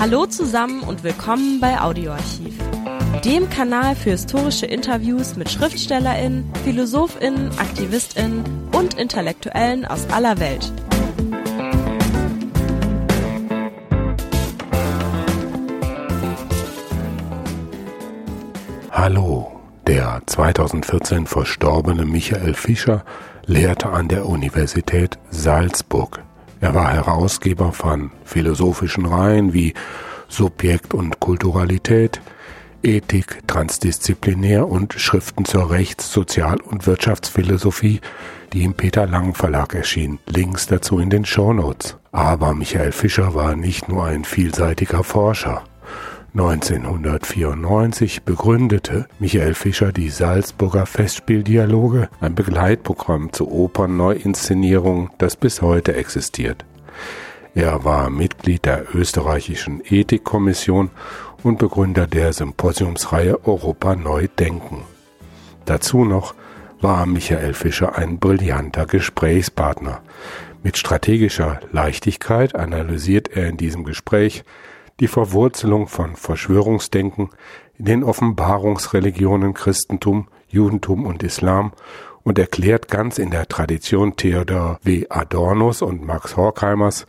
Hallo zusammen und willkommen bei Audioarchiv, dem Kanal für historische Interviews mit Schriftstellerinnen, Philosophinnen, Aktivistinnen und Intellektuellen aus aller Welt. Hallo, der 2014 verstorbene Michael Fischer lehrte an der Universität Salzburg. Er war Herausgeber von philosophischen Reihen wie Subjekt und Kulturalität, Ethik, Transdisziplinär und Schriften zur Rechts-, Sozial- und Wirtschaftsphilosophie, die im Peter Lang Verlag erschienen. Links dazu in den Shownotes. Aber Michael Fischer war nicht nur ein vielseitiger Forscher. 1994 begründete Michael Fischer die Salzburger Festspieldialoge, ein Begleitprogramm zur Opernneuinszenierung, das bis heute existiert. Er war Mitglied der österreichischen Ethikkommission und Begründer der Symposiumsreihe Europa neu denken. Dazu noch war Michael Fischer ein brillanter Gesprächspartner. Mit strategischer Leichtigkeit analysiert er in diesem Gespräch die Verwurzelung von Verschwörungsdenken in den Offenbarungsreligionen Christentum, Judentum und Islam und erklärt ganz in der Tradition Theodor W. Adornos und Max Horkheimers,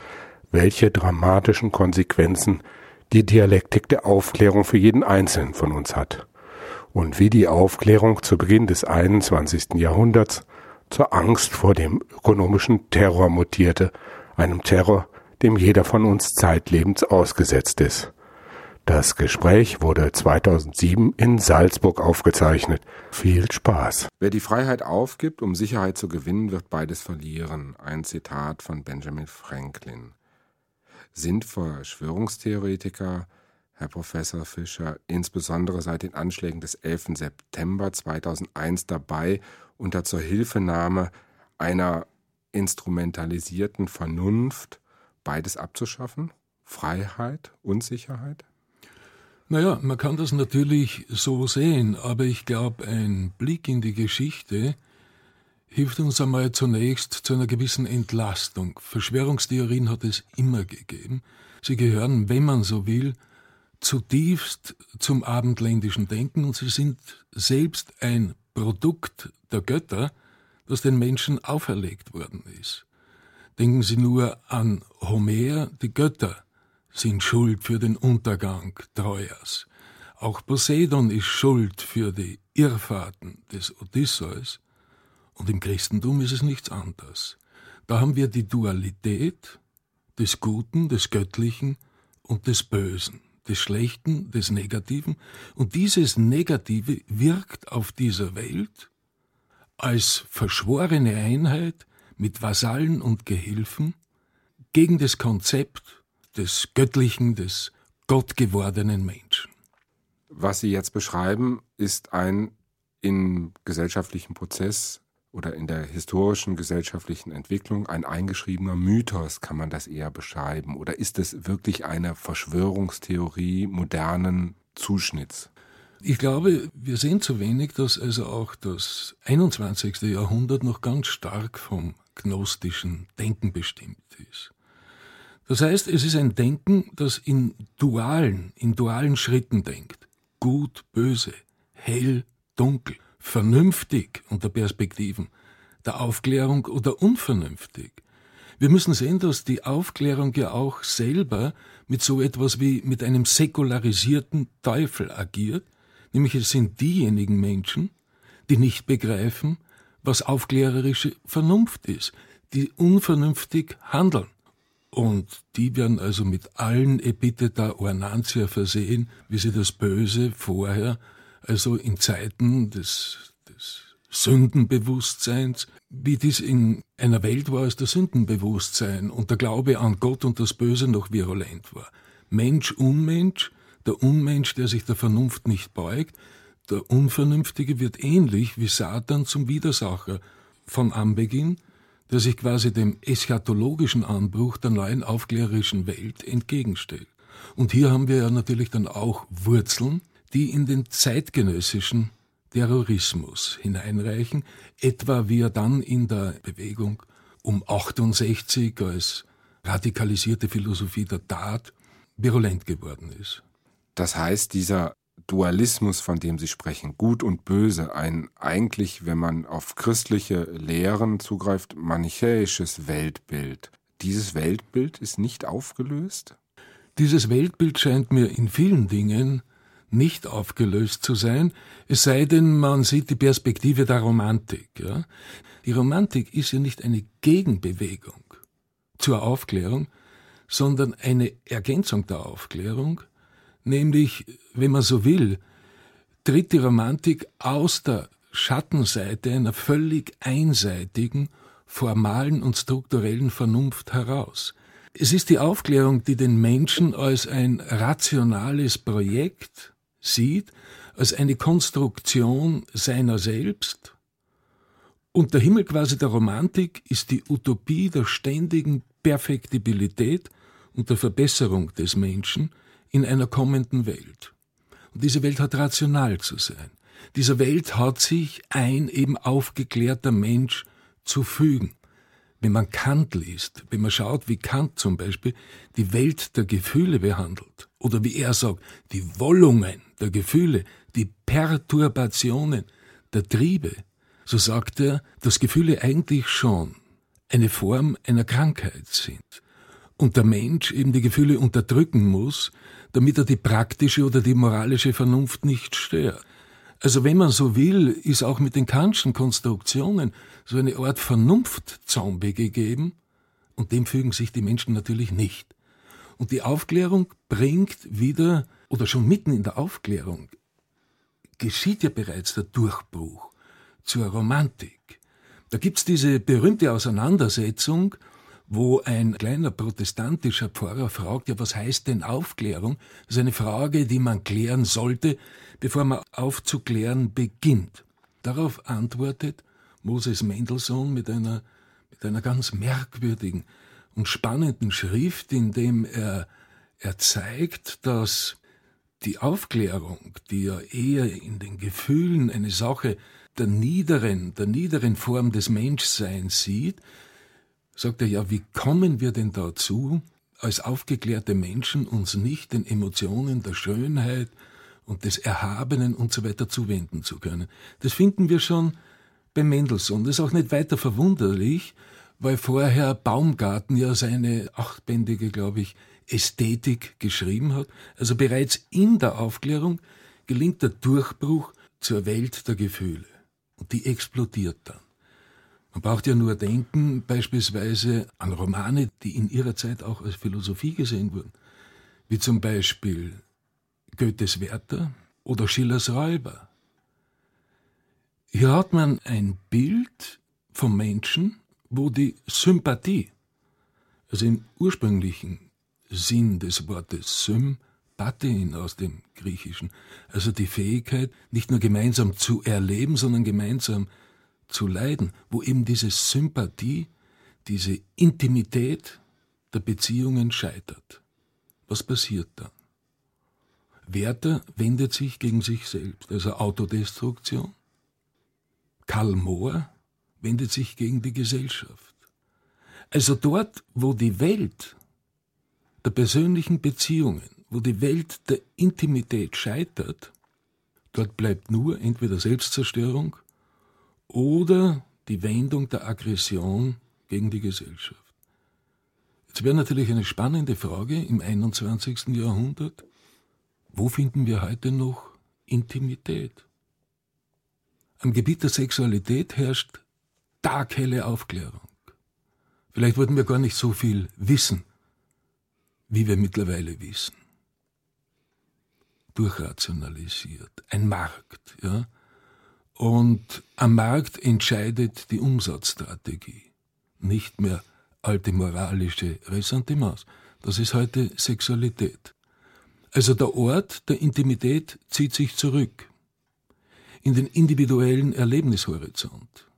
welche dramatischen Konsequenzen die Dialektik der Aufklärung für jeden Einzelnen von uns hat und wie die Aufklärung zu Beginn des 21. Jahrhunderts zur Angst vor dem ökonomischen Terror mutierte, einem Terror, dem jeder von uns zeitlebens ausgesetzt ist. Das Gespräch wurde 2007 in Salzburg aufgezeichnet. Viel Spaß. Wer die Freiheit aufgibt, um Sicherheit zu gewinnen, wird beides verlieren. Ein Zitat von Benjamin Franklin. Sind Verschwörungstheoretiker, Herr Professor Fischer, insbesondere seit den Anschlägen des 11. September 2001 dabei, unter zur Hilfenahme einer instrumentalisierten Vernunft beides abzuschaffen? Freiheit und Sicherheit? Naja, man kann das natürlich so sehen, aber ich glaube, ein Blick in die Geschichte hilft uns einmal zunächst zu einer gewissen Entlastung. Verschwörungstheorien hat es immer gegeben. Sie gehören, wenn man so will, zutiefst zum abendländischen Denken und sie sind selbst ein Produkt der Götter, das den Menschen auferlegt worden ist. Denken Sie nur an Homer, die Götter sind schuld für den Untergang Trojas. Auch Poseidon ist schuld für die Irrfahrten des Odysseus. Und im Christentum ist es nichts anderes. Da haben wir die Dualität des Guten, des Göttlichen und des Bösen, des Schlechten, des Negativen. Und dieses Negative wirkt auf dieser Welt als verschworene Einheit mit Vasallen und Gehilfen gegen das Konzept des göttlichen, des gottgewordenen Menschen. Was Sie jetzt beschreiben, ist ein im gesellschaftlichen Prozess oder in der historischen gesellschaftlichen Entwicklung ein eingeschriebener Mythos, kann man das eher beschreiben? Oder ist es wirklich eine Verschwörungstheorie modernen Zuschnitts? Ich glaube, wir sehen zu wenig, dass also auch das 21. Jahrhundert noch ganz stark vom gnostischen Denken bestimmt ist. Das heißt, es ist ein Denken, das in dualen, in dualen Schritten denkt. Gut, böse, hell, dunkel, vernünftig unter Perspektiven der Aufklärung oder unvernünftig. Wir müssen sehen, dass die Aufklärung ja auch selber mit so etwas wie mit einem säkularisierten Teufel agiert, nämlich es sind diejenigen Menschen, die nicht begreifen, was aufklärerische Vernunft ist, die unvernünftig handeln. Und die werden also mit allen Epitheta Ornantia versehen, wie sie das Böse vorher, also in Zeiten des, des Sündenbewusstseins, wie dies in einer Welt war, als das Sündenbewusstsein und der Glaube an Gott und das Böse noch virulent war. Mensch, Unmensch, der Unmensch, der sich der Vernunft nicht beugt, der Unvernünftige wird ähnlich wie Satan zum Widersacher von Anbeginn, der sich quasi dem eschatologischen Anbruch der neuen aufklärerischen Welt entgegenstellt. Und hier haben wir ja natürlich dann auch Wurzeln, die in den zeitgenössischen Terrorismus hineinreichen, etwa wie er dann in der Bewegung um 68 als radikalisierte Philosophie der Tat virulent geworden ist. Das heißt, dieser Dualismus, von dem Sie sprechen, gut und böse, ein eigentlich, wenn man auf christliche Lehren zugreift, manichäisches Weltbild. Dieses Weltbild ist nicht aufgelöst? Dieses Weltbild scheint mir in vielen Dingen nicht aufgelöst zu sein, es sei denn, man sieht die Perspektive der Romantik. Ja? Die Romantik ist ja nicht eine Gegenbewegung zur Aufklärung, sondern eine Ergänzung der Aufklärung, nämlich, wenn man so will, tritt die Romantik aus der Schattenseite einer völlig einseitigen, formalen und strukturellen Vernunft heraus. Es ist die Aufklärung, die den Menschen als ein rationales Projekt sieht, als eine Konstruktion seiner selbst. Und der Himmel quasi der Romantik ist die Utopie der ständigen Perfektibilität und der Verbesserung des Menschen in einer kommenden Welt. Und diese Welt hat rational zu sein. Dieser Welt hat sich ein eben aufgeklärter Mensch zu fügen. Wenn man Kant liest, wenn man schaut, wie Kant zum Beispiel die Welt der Gefühle behandelt, oder wie er sagt, die Wollungen der Gefühle, die Perturbationen der Triebe, so sagt er, dass Gefühle eigentlich schon eine Form einer Krankheit sind und der Mensch eben die Gefühle unterdrücken muss, damit er die praktische oder die moralische Vernunft nicht stört. Also wenn man so will, ist auch mit den Kantschen Konstruktionen so eine Art Vernunftzombie gegeben, und dem fügen sich die Menschen natürlich nicht. Und die Aufklärung bringt wieder, oder schon mitten in der Aufklärung, geschieht ja bereits der Durchbruch zur Romantik. Da gibt's diese berühmte Auseinandersetzung, wo ein kleiner protestantischer Pfarrer fragt, ja, was heißt denn Aufklärung? Das ist eine Frage, die man klären sollte, bevor man aufzuklären beginnt. Darauf antwortet Moses Mendelssohn mit einer, mit einer ganz merkwürdigen und spannenden Schrift, in dem er, er zeigt, dass die Aufklärung, die ja eher in den Gefühlen eine Sache der niederen, der niederen Form des Menschseins sieht, sagt er ja, wie kommen wir denn dazu, als aufgeklärte Menschen uns nicht den Emotionen der Schönheit und des Erhabenen und so weiter zuwenden zu können. Das finden wir schon bei Mendelssohn. Das ist auch nicht weiter verwunderlich, weil vorher Baumgarten ja seine achtbändige, glaube ich, Ästhetik geschrieben hat. Also bereits in der Aufklärung gelingt der Durchbruch zur Welt der Gefühle. Und die explodiert dann. Man braucht ja nur denken beispielsweise an Romane, die in ihrer Zeit auch als Philosophie gesehen wurden, wie zum Beispiel Goethes Werther oder Schillers Räuber. Hier hat man ein Bild vom Menschen, wo die Sympathie, also im ursprünglichen Sinn des Wortes Sympathien aus dem Griechischen, also die Fähigkeit, nicht nur gemeinsam zu erleben, sondern gemeinsam zu leiden, wo eben diese Sympathie, diese Intimität der Beziehungen scheitert. Was passiert dann? Werther wendet sich gegen sich selbst, also Autodestruktion. Karl Mohr wendet sich gegen die Gesellschaft. Also dort, wo die Welt der persönlichen Beziehungen, wo die Welt der Intimität scheitert, dort bleibt nur entweder Selbstzerstörung oder die Wendung der Aggression gegen die Gesellschaft. Jetzt wäre natürlich eine spannende Frage im 21. Jahrhundert, wo finden wir heute noch Intimität? Am Gebiet der Sexualität herrscht taghelle Aufklärung. Vielleicht wollten wir gar nicht so viel wissen, wie wir mittlerweile wissen. Durchrationalisiert. Ein Markt, ja. Und am Markt entscheidet die Umsatzstrategie, nicht mehr alte moralische Ressentiments. Das ist heute Sexualität. Also der Ort der Intimität zieht sich zurück in den individuellen Erlebnishorizont.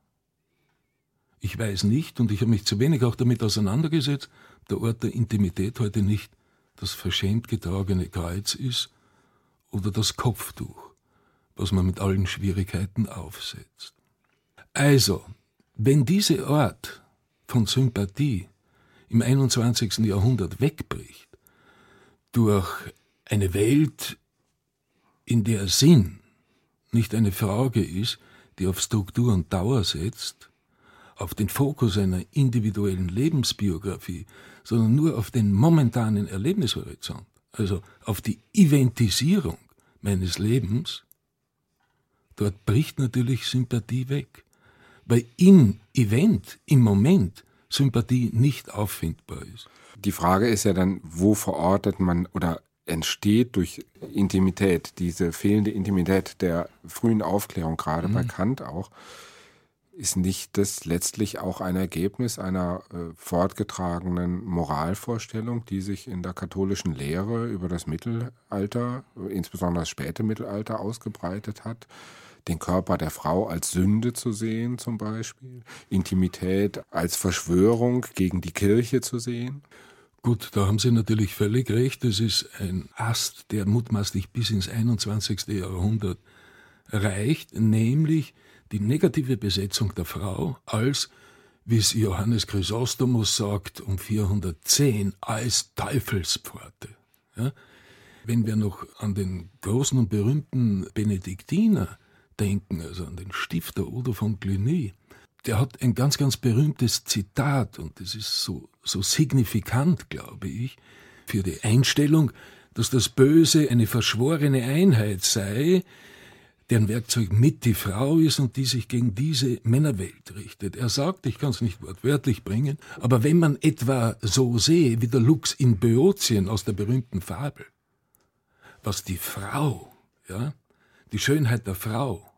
Ich weiß nicht, und ich habe mich zu wenig auch damit auseinandergesetzt, der Ort der Intimität heute nicht das verschämt getragene Kreuz ist oder das Kopftuch, was man mit allen Schwierigkeiten aufsetzt. Also, wenn dieser Ort von Sympathie im 21. Jahrhundert wegbricht, durch eine Welt, in der Sinn nicht eine Frage ist, die auf Struktur und Dauer setzt, auf den Fokus einer individuellen Lebensbiografie, sondern nur auf den momentanen Erlebnishorizont, also auf die Eventisierung meines Lebens, dort bricht natürlich Sympathie weg. Weil im Event, im Moment, Sympathie nicht auffindbar ist. Die Frage ist ja dann, wo verortet man oder entsteht durch Intimität, diese fehlende Intimität der frühen Aufklärung, gerade mhm. bei Kant auch, ist nicht das letztlich auch ein Ergebnis einer äh, fortgetragenen Moralvorstellung, die sich in der katholischen Lehre über das Mittelalter, insbesondere das späte Mittelalter, ausgebreitet hat? Den Körper der Frau als Sünde zu sehen zum Beispiel, Intimität als Verschwörung gegen die Kirche zu sehen? Gut, da haben Sie natürlich völlig recht. Es ist ein Ast, der mutmaßlich bis ins 21. Jahrhundert reicht, nämlich die negative Besetzung der Frau als, wie es Johannes Chrysostomus sagt, um 410 als Teufelspforte. Ja? Wenn wir noch an den großen und berühmten Benediktiner denken, also an den Stifter Udo von Cluny, der hat ein ganz, ganz berühmtes Zitat und das ist so, so signifikant, glaube ich, für die Einstellung, dass das Böse eine verschworene Einheit sei, deren Werkzeug mit die Frau ist und die sich gegen diese Männerwelt richtet. Er sagt, ich kann es nicht wortwörtlich bringen, aber wenn man etwa so sehe, wie der Lux in Böotien aus der berühmten Fabel, was die Frau, ja, die Schönheit der Frau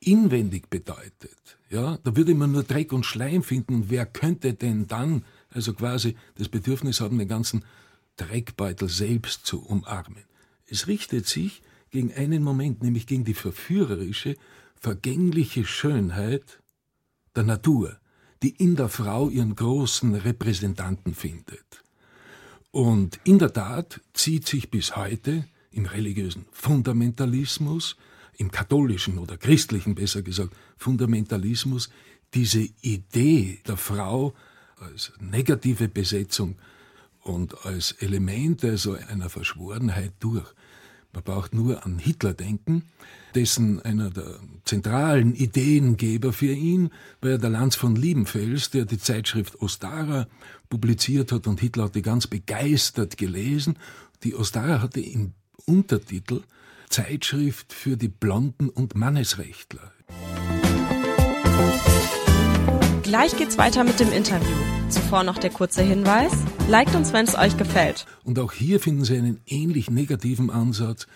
inwendig bedeutet, ja, da würde man nur Dreck und Schleim finden wer könnte denn dann, also quasi das Bedürfnis haben, den ganzen Dreckbeutel selbst zu umarmen. Es richtet sich gegen einen Moment, nämlich gegen die verführerische, vergängliche Schönheit der Natur, die in der Frau ihren großen Repräsentanten findet. Und in der Tat zieht sich bis heute im religiösen Fundamentalismus, im katholischen oder christlichen besser gesagt Fundamentalismus, diese Idee der Frau als negative Besetzung und als Element also einer Verschworenheit durch. Man braucht nur an Hitler denken, dessen einer der zentralen Ideengeber für ihn war ja der Lanz von Liebenfels, der die Zeitschrift Ostara publiziert hat und Hitler hat die ganz begeistert gelesen. Die Ostara hatte im Untertitel Zeitschrift für die Blonden und Mannesrechtler. Gleich geht's weiter mit dem Interview. Zuvor noch der kurze Hinweis. Liked uns, wenn es euch gefällt. Und auch hier finden Sie einen ähnlich negativen Ansatz,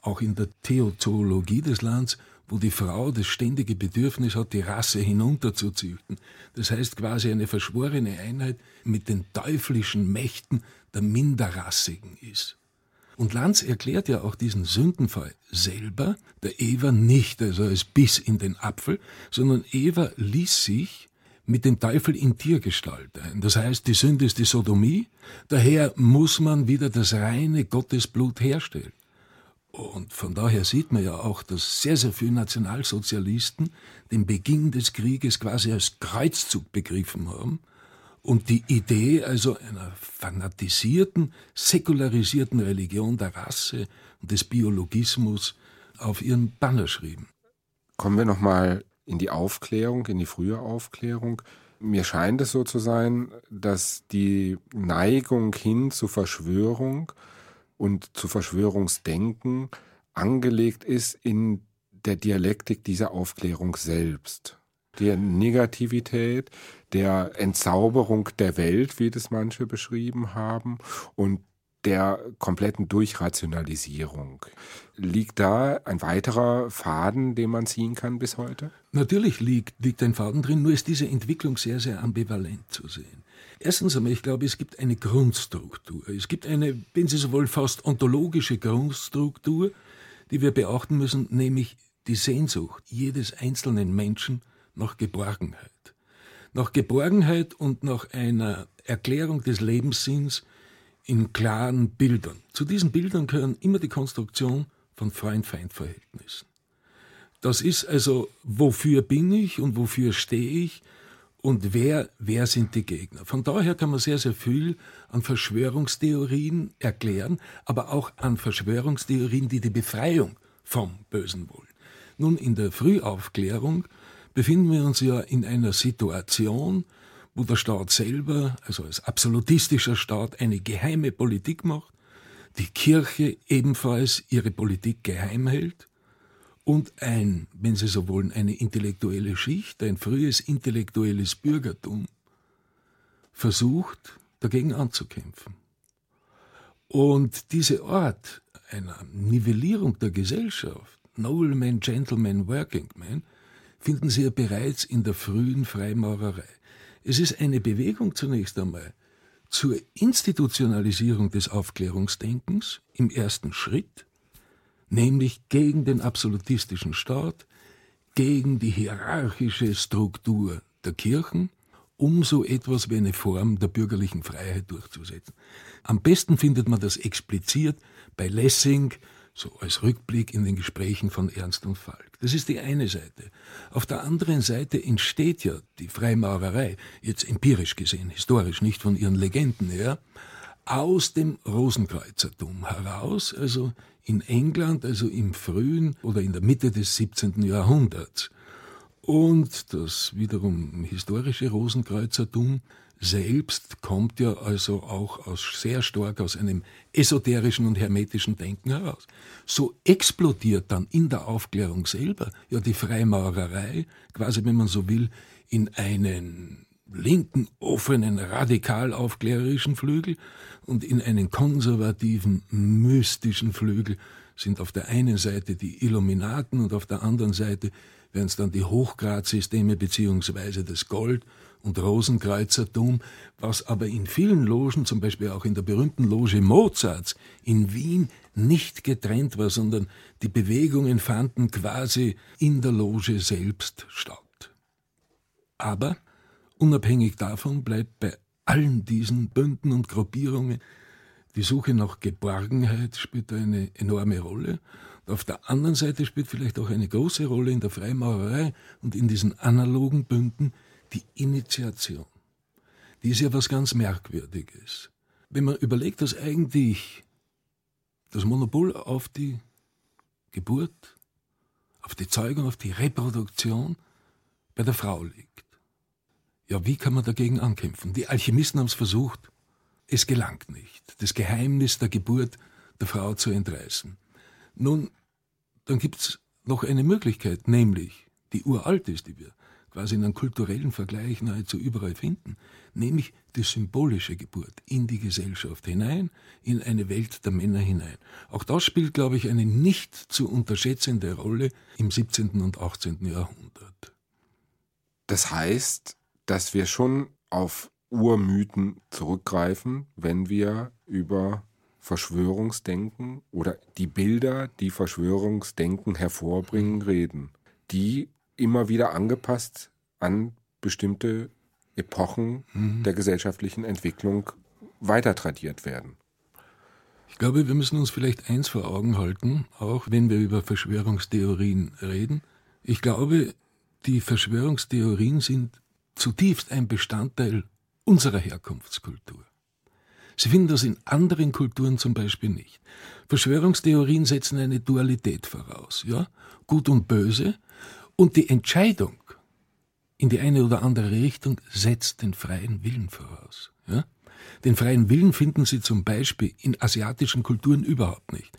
auch in der Theozoologie des Landes, wo die Frau das ständige Bedürfnis hat, die Rasse hinunterzuzüchten. Das heißt quasi eine verschworene Einheit mit den teuflischen Mächten der Minderrassigen ist. Und Lanz erklärt ja auch diesen Sündenfall selber, der Eva nicht, also als Biss in den Apfel, sondern Eva ließ sich mit dem Teufel in Tiergestalt ein. Das heißt, die Sünde ist die Sodomie, daher muss man wieder das reine Gottesblut herstellen. Und von daher sieht man ja auch, dass sehr, sehr viele Nationalsozialisten den Beginn des Krieges quasi als Kreuzzug begriffen haben und die Idee also einer fanatisierten, säkularisierten Religion der Rasse und des Biologismus auf ihren Banner schrieben. Kommen wir nochmal in die Aufklärung, in die frühe Aufklärung. Mir scheint es so zu sein, dass die Neigung hin zu Verschwörung und zu Verschwörungsdenken angelegt ist in der Dialektik dieser Aufklärung selbst. Der Negativität, der Entzauberung der Welt, wie das manche beschrieben haben, und der kompletten Durchrationalisierung. Liegt da ein weiterer Faden, den man ziehen kann bis heute? Natürlich liegt, liegt ein Faden drin, nur ist diese Entwicklung sehr, sehr ambivalent zu sehen. Erstens einmal, ich glaube, es gibt eine Grundstruktur. Es gibt eine, wenn Sie so wollen, fast ontologische Grundstruktur, die wir beachten müssen, nämlich die Sehnsucht jedes einzelnen Menschen nach Geborgenheit. Nach Geborgenheit und nach einer Erklärung des Lebenssinns in klaren Bildern. Zu diesen Bildern gehören immer die Konstruktion von Freund-Feind-Verhältnissen. Das ist also, wofür bin ich und wofür stehe ich und wer, wer sind die Gegner. Von daher kann man sehr, sehr viel an Verschwörungstheorien erklären, aber auch an Verschwörungstheorien, die die Befreiung vom Bösen wollen. Nun, in der Frühaufklärung befinden wir uns ja in einer Situation, wo der Staat selber, also als absolutistischer Staat, eine geheime Politik macht, die Kirche ebenfalls ihre Politik geheim hält und ein, wenn Sie so wollen, eine intellektuelle Schicht, ein frühes intellektuelles Bürgertum versucht, dagegen anzukämpfen. Und diese Art einer Nivellierung der Gesellschaft, Nobleman, Gentleman, Working Man, finden Sie ja bereits in der frühen Freimaurerei. Es ist eine Bewegung zunächst einmal zur Institutionalisierung des Aufklärungsdenkens im ersten Schritt, nämlich gegen den absolutistischen Staat, gegen die hierarchische Struktur der Kirchen, um so etwas wie eine Form der bürgerlichen Freiheit durchzusetzen. Am besten findet man das expliziert bei Lessing, so als Rückblick in den Gesprächen von Ernst und Falk. Das ist die eine Seite. Auf der anderen Seite entsteht ja die Freimaurerei, jetzt empirisch gesehen, historisch, nicht von ihren Legenden her, aus dem Rosenkreuzertum heraus, also in England, also im frühen oder in der Mitte des 17. Jahrhunderts. Und das wiederum historische Rosenkreuzertum selbst kommt ja also auch aus, sehr stark aus einem esoterischen und hermetischen Denken heraus. So explodiert dann in der Aufklärung selber ja die Freimaurerei, quasi wenn man so will, in einen linken, offenen, radikal aufklärerischen Flügel und in einen konservativen, mystischen Flügel sind auf der einen Seite die Illuminaten und auf der anderen Seite werden es dann die Hochgradsysteme beziehungsweise das Gold und Rosenkreuzertum, was aber in vielen Logen, zum Beispiel auch in der berühmten Loge Mozarts in Wien, nicht getrennt war, sondern die Bewegungen fanden quasi in der Loge selbst statt. Aber Unabhängig davon bleibt bei allen diesen Bünden und Gruppierungen die Suche nach Geborgenheit spielt eine enorme Rolle. Auf der anderen Seite spielt vielleicht auch eine große Rolle in der Freimaurerei und in diesen analogen Bünden die Initiation. Die ist ja was ganz Merkwürdiges. Wenn man überlegt, dass eigentlich das Monopol auf die Geburt, auf die Zeugung, auf die Reproduktion bei der Frau liegt. Ja, wie kann man dagegen ankämpfen? Die Alchemisten haben es versucht. Es gelangt nicht, das Geheimnis der Geburt der Frau zu entreißen. Nun, dann gibt's noch eine Möglichkeit, nämlich, die uralt ist, die wir quasi in einem kulturellen Vergleich nahezu überall finden, nämlich die symbolische Geburt in die Gesellschaft hinein, in eine Welt der Männer hinein. Auch das spielt, glaube ich, eine nicht zu unterschätzende Rolle im 17. und 18. Jahrhundert. Das heißt, dass wir schon auf Urmythen zurückgreifen, wenn wir über Verschwörungsdenken oder die Bilder, die Verschwörungsdenken hervorbringen, reden, die immer wieder angepasst an bestimmte Epochen mhm. der gesellschaftlichen Entwicklung weiter tradiert werden. Ich glaube, wir müssen uns vielleicht eins vor Augen halten, auch wenn wir über Verschwörungstheorien reden. Ich glaube, die Verschwörungstheorien sind zutiefst ein Bestandteil unserer Herkunftskultur. Sie finden das in anderen Kulturen zum Beispiel nicht. Verschwörungstheorien setzen eine Dualität voraus, ja, gut und böse, und die Entscheidung in die eine oder andere Richtung setzt den freien Willen voraus. Ja? Den freien Willen finden Sie zum Beispiel in asiatischen Kulturen überhaupt nicht.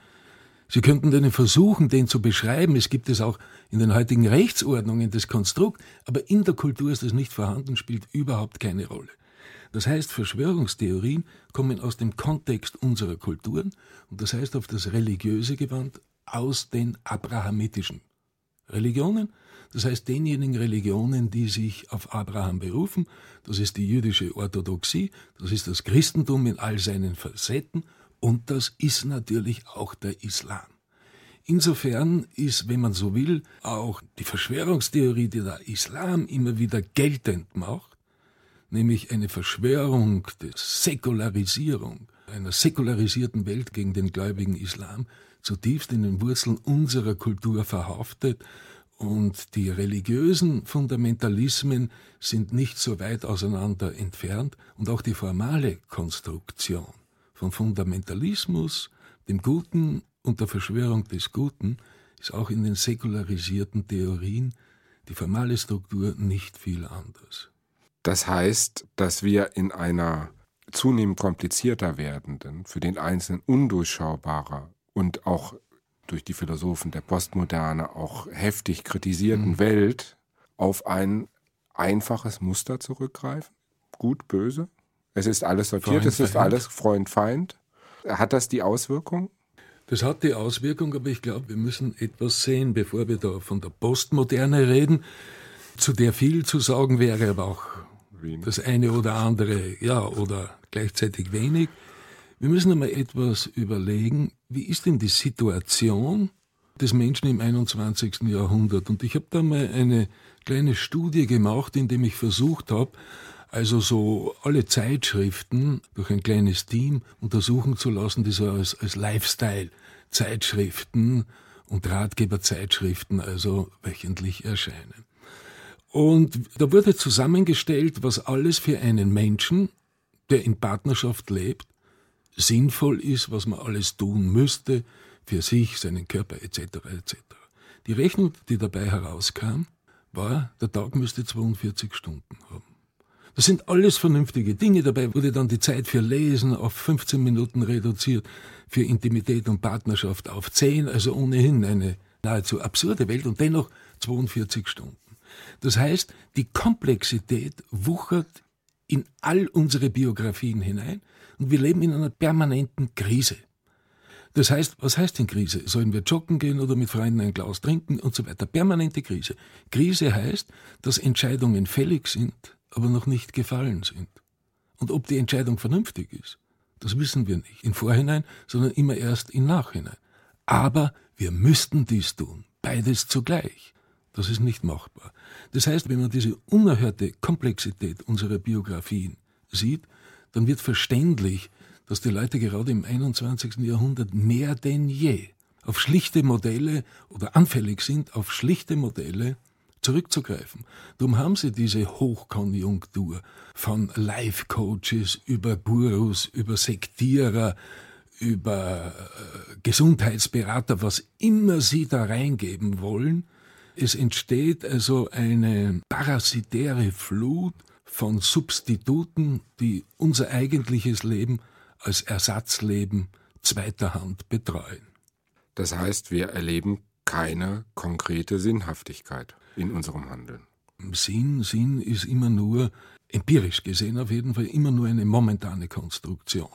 Sie könnten dann versuchen, den zu beschreiben. Es gibt es auch in den heutigen Rechtsordnungen das Konstrukt, aber in der Kultur ist das nicht vorhanden, spielt überhaupt keine Rolle. Das heißt, Verschwörungstheorien kommen aus dem Kontext unserer Kulturen und das heißt auf das Religiöse gewandt aus den abrahamitischen Religionen, das heißt denjenigen Religionen, die sich auf Abraham berufen, das ist die jüdische Orthodoxie, das ist das Christentum in all seinen Facetten und das ist natürlich auch der Islam. Insofern ist, wenn man so will, auch die Verschwörungstheorie, die der Islam immer wieder geltend macht, nämlich eine Verschwörung der Säkularisierung, einer säkularisierten Welt gegen den gläubigen Islam, zutiefst in den Wurzeln unserer Kultur verhaftet Und die religiösen Fundamentalismen sind nicht so weit auseinander entfernt und auch die formale Konstruktion von Fundamentalismus, dem Guten und der Verschwörung des Guten ist auch in den säkularisierten Theorien die formale Struktur nicht viel anders. Das heißt, dass wir in einer zunehmend komplizierter werdenden, für den Einzelnen undurchschaubarer und auch durch die Philosophen der Postmoderne auch heftig kritisierten mhm. Welt auf ein einfaches Muster zurückgreifen? Gut, böse? Es ist alles sortiert, Freund, es ist Feind. alles Freund, Feind. Hat das die Auswirkung? Das hat die Auswirkung, aber ich glaube, wir müssen etwas sehen, bevor wir da von der Postmoderne reden, zu der viel zu sagen wäre, aber auch das eine oder andere, ja, oder gleichzeitig wenig. Wir müssen einmal etwas überlegen, wie ist denn die Situation des Menschen im 21. Jahrhundert? Und ich habe da mal eine kleine Studie gemacht, in dem ich versucht habe, also so alle Zeitschriften durch ein kleines Team untersuchen zu lassen, die so als, als Lifestyle-Zeitschriften und Ratgeberzeitschriften also wöchentlich erscheinen. Und da wurde zusammengestellt, was alles für einen Menschen, der in Partnerschaft lebt, sinnvoll ist, was man alles tun müsste für sich, seinen Körper etc. etc. Die Rechnung, die dabei herauskam, war, der Tag müsste 42 Stunden haben. Das sind alles vernünftige Dinge. Dabei wurde dann die Zeit für Lesen auf 15 Minuten reduziert, für Intimität und Partnerschaft auf 10, also ohnehin eine nahezu absurde Welt und dennoch 42 Stunden. Das heißt, die Komplexität wuchert in all unsere Biografien hinein und wir leben in einer permanenten Krise. Das heißt, was heißt denn Krise? Sollen wir joggen gehen oder mit Freunden ein Glas trinken und so weiter? Permanente Krise. Krise heißt, dass Entscheidungen fällig sind, aber noch nicht gefallen sind. Und ob die Entscheidung vernünftig ist, das wissen wir nicht im Vorhinein, sondern immer erst im Nachhinein. Aber wir müssten dies tun, beides zugleich. Das ist nicht machbar. Das heißt, wenn man diese unerhörte Komplexität unserer Biografien sieht, dann wird verständlich, dass die Leute gerade im 21. Jahrhundert mehr denn je auf schlichte Modelle oder anfällig sind, auf schlichte Modelle zurückzugreifen. Darum haben sie diese Hochkonjunktur von Life-Coaches über Gurus, über Sektierer, über äh, Gesundheitsberater, was immer sie da reingeben wollen, es entsteht also eine parasitäre Flut von Substituten, die unser eigentliches Leben als Ersatzleben zweiter Hand betreuen. Das heißt, wir erleben keine konkrete Sinnhaftigkeit in unserem Handeln. Sinn, Sinn ist immer nur, empirisch gesehen auf jeden Fall, immer nur eine momentane Konstruktion.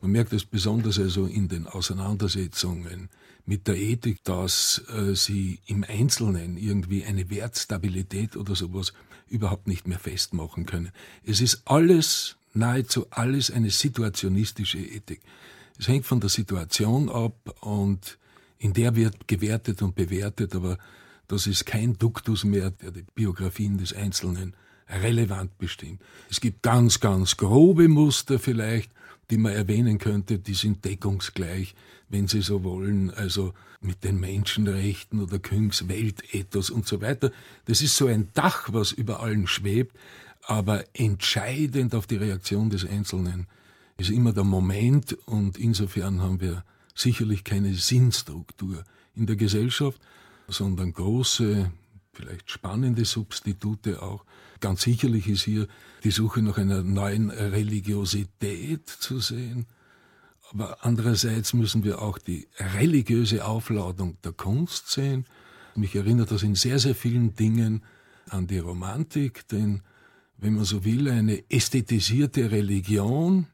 Man merkt es besonders also in den Auseinandersetzungen mit der Ethik, dass äh, sie im Einzelnen irgendwie eine Wertstabilität oder sowas überhaupt nicht mehr festmachen können. Es ist alles, nahezu alles eine situationistische Ethik. Es hängt von der Situation ab und in der wird gewertet und bewertet, aber das ist kein Duktus mehr, der die Biografien des Einzelnen relevant bestimmt. Es gibt ganz, ganz grobe Muster vielleicht, die man erwähnen könnte, die sind deckungsgleich wenn Sie so wollen, also mit den Menschenrechten oder Küngs Weltethos und so weiter. Das ist so ein Dach, was über allen schwebt, aber entscheidend auf die Reaktion des Einzelnen ist immer der Moment und insofern haben wir sicherlich keine Sinnstruktur in der Gesellschaft, sondern große, vielleicht spannende Substitute auch. Ganz sicherlich ist hier die Suche nach einer neuen Religiosität zu sehen aber andererseits müssen wir auch die religiöse Aufladung der Kunst sehen. Mich erinnert das in sehr, sehr vielen Dingen an die Romantik, denn wenn man so will, eine ästhetisierte Religion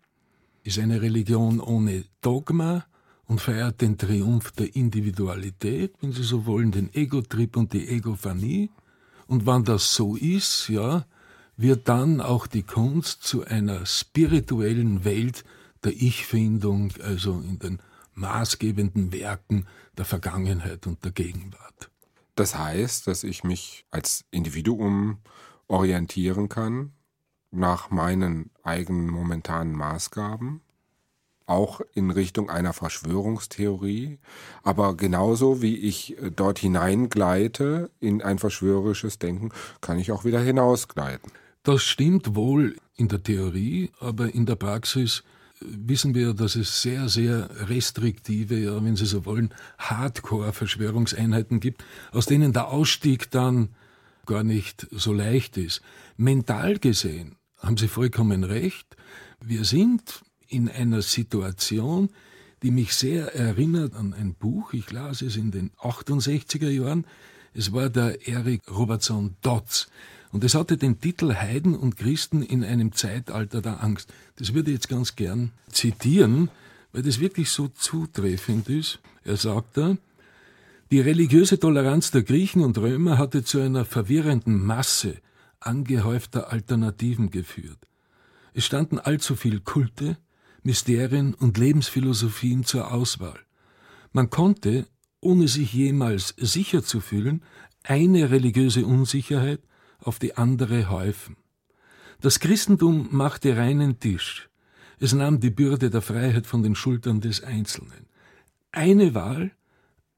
ist eine Religion ohne Dogma und feiert den Triumph der Individualität, wenn Sie so wollen, den Ego-Trip und die Egophanie. Und wann das so ist, ja, wird dann auch die Kunst zu einer spirituellen Welt der Ich-Findung, also in den maßgebenden Werken der Vergangenheit und der Gegenwart. Das heißt, dass ich mich als Individuum orientieren kann nach meinen eigenen momentanen Maßgaben auch in Richtung einer Verschwörungstheorie, aber genauso wie ich äh, dort hineingleite in ein verschwörerisches Denken, kann ich auch wieder hinausgleiten. Das stimmt wohl in der Theorie, aber in der Praxis äh, wissen wir, dass es sehr, sehr restriktive, ja, wenn Sie so wollen, Hardcore-Verschwörungseinheiten gibt, aus denen der Ausstieg dann gar nicht so leicht ist. Mental gesehen haben Sie vollkommen recht. Wir sind in einer Situation, die mich sehr erinnert an ein Buch. Ich las es in den 68er Jahren. Es war der Eric Robertson Dodds. Und es hatte den Titel Heiden und Christen in einem Zeitalter der Angst. Das würde ich jetzt ganz gern zitieren, weil das wirklich so zutreffend ist. Er sagt da, die religiöse Toleranz der Griechen und Römer hatte zu einer verwirrenden Masse angehäufter Alternativen geführt. Es standen allzu viel Kulte, Mysterien und Lebensphilosophien zur Auswahl. Man konnte, ohne sich jemals sicher zu fühlen, eine religiöse Unsicherheit auf die andere häufen. Das Christentum machte reinen Tisch. Es nahm die Bürde der Freiheit von den Schultern des Einzelnen. Eine Wahl,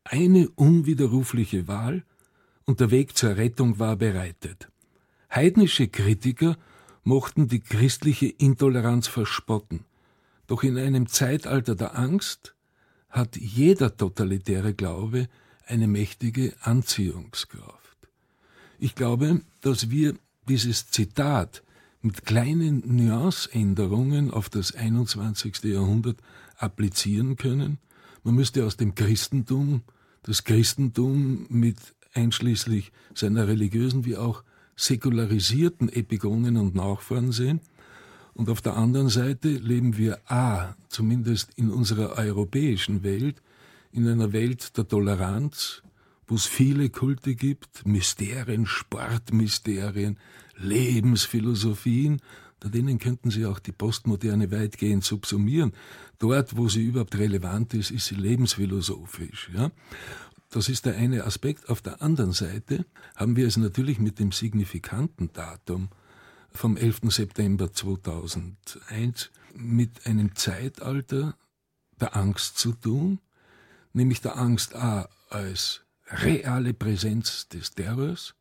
eine unwiderrufliche Wahl, und der Weg zur Rettung war bereitet. Heidnische Kritiker mochten die christliche Intoleranz verspotten. Doch in einem Zeitalter der Angst hat jeder totalitäre Glaube eine mächtige Anziehungskraft. Ich glaube, dass wir dieses Zitat mit kleinen Nuanceänderungen auf das 21. Jahrhundert applizieren können. Man müsste aus dem Christentum das Christentum mit einschließlich seiner religiösen wie auch säkularisierten Epigonen und Nachfahren sehen und auf der anderen Seite leben wir A, zumindest in unserer europäischen Welt, in einer Welt der Toleranz, wo es viele Kulte gibt, Mysterien, Sportmysterien, Lebensphilosophien, da denen könnten Sie auch die Postmoderne weitgehend subsumieren. Dort, wo sie überhaupt relevant ist, ist sie lebensphilosophisch. Ja? Das ist der eine Aspekt. Auf der anderen Seite haben wir es natürlich mit dem signifikanten Datum vom 11. September 2001 mit einem Zeitalter der Angst zu tun, nämlich der Angst A als reale Präsenz des Terrors,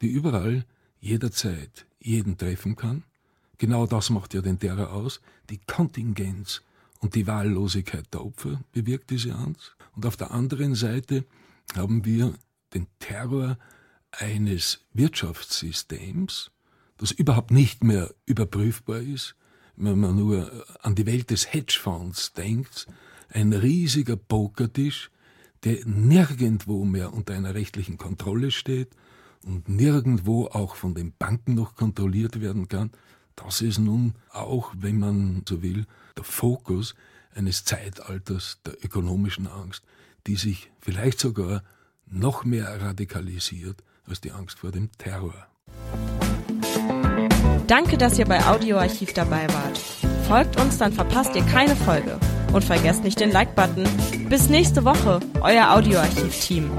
die überall, jederzeit jeden treffen kann. Genau das macht ja den Terror aus. Die Kontingenz und die Wahllosigkeit der Opfer bewirkt diese Angst. Und auf der anderen Seite haben wir den Terror eines Wirtschaftssystems, das überhaupt nicht mehr überprüfbar ist, wenn man nur an die Welt des Hedgefonds denkt, ein riesiger Pokertisch, der nirgendwo mehr unter einer rechtlichen Kontrolle steht und nirgendwo auch von den Banken noch kontrolliert werden kann, das ist nun auch, wenn man so will, der Fokus eines Zeitalters der ökonomischen Angst, die sich vielleicht sogar noch mehr radikalisiert als die Angst vor dem Terror. Danke, dass ihr bei Audioarchiv dabei wart. Folgt uns, dann verpasst ihr keine Folge. Und vergesst nicht den Like-Button. Bis nächste Woche, euer Audioarchiv-Team.